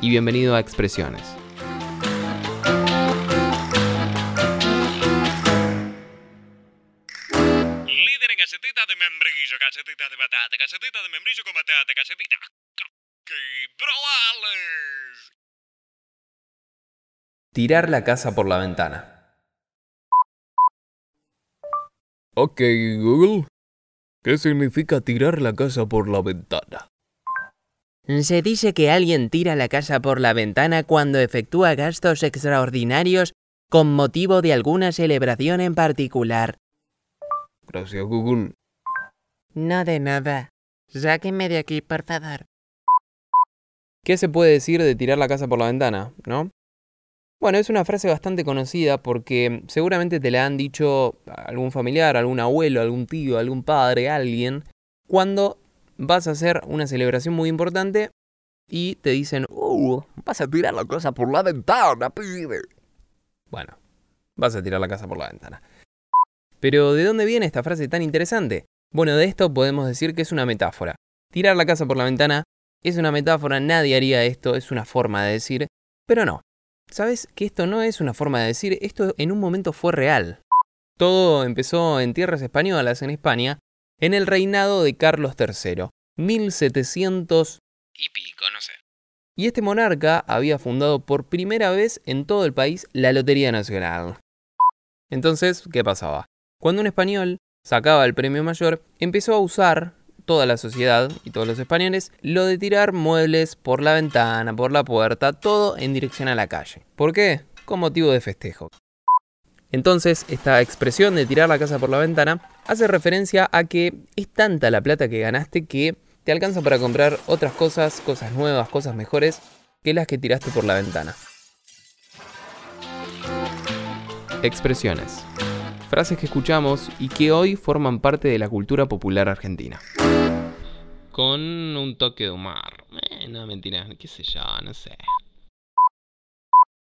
y bienvenido a Expresiones. Líder en galletitas de membrillo, galletitas de batata, galletitas de membrillo con batata, galletitas... ¡Qué probales! Tirar la casa por la ventana. Ok, Google. ¿Qué significa tirar la casa por la ventana? Se dice que alguien tira la casa por la ventana cuando efectúa gastos extraordinarios con motivo de alguna celebración en particular. Gracias, Google. No de nada. Sáquenme de aquí, por favor. ¿Qué se puede decir de tirar la casa por la ventana, no? Bueno, es una frase bastante conocida porque seguramente te la han dicho algún familiar, algún abuelo, algún tío, algún padre, alguien, cuando vas a hacer una celebración muy importante y te dicen, uh, vas a tirar la casa por la ventana, pibe. Bueno, vas a tirar la casa por la ventana. Pero ¿de dónde viene esta frase tan interesante? Bueno, de esto podemos decir que es una metáfora. Tirar la casa por la ventana es una metáfora, nadie haría esto, es una forma de decir, pero no. ¿Sabes que esto no es una forma de decir? Esto en un momento fue real. Todo empezó en tierras españolas, en España, en el reinado de Carlos III, 1700 y pico, no sé. Y este monarca había fundado por primera vez en todo el país la Lotería Nacional. Entonces, ¿qué pasaba? Cuando un español sacaba el premio mayor, empezó a usar toda la sociedad y todos los españoles lo de tirar muebles por la ventana, por la puerta, todo en dirección a la calle. ¿Por qué? Con motivo de festejo. Entonces, esta expresión de tirar la casa por la ventana hace referencia a que es tanta la plata que ganaste que te alcanza para comprar otras cosas, cosas nuevas, cosas mejores que las que tiraste por la ventana. Expresiones. Frases que escuchamos y que hoy forman parte de la cultura popular argentina. Con un toque de humor. Eh, no, mentira, qué sé yo, no sé.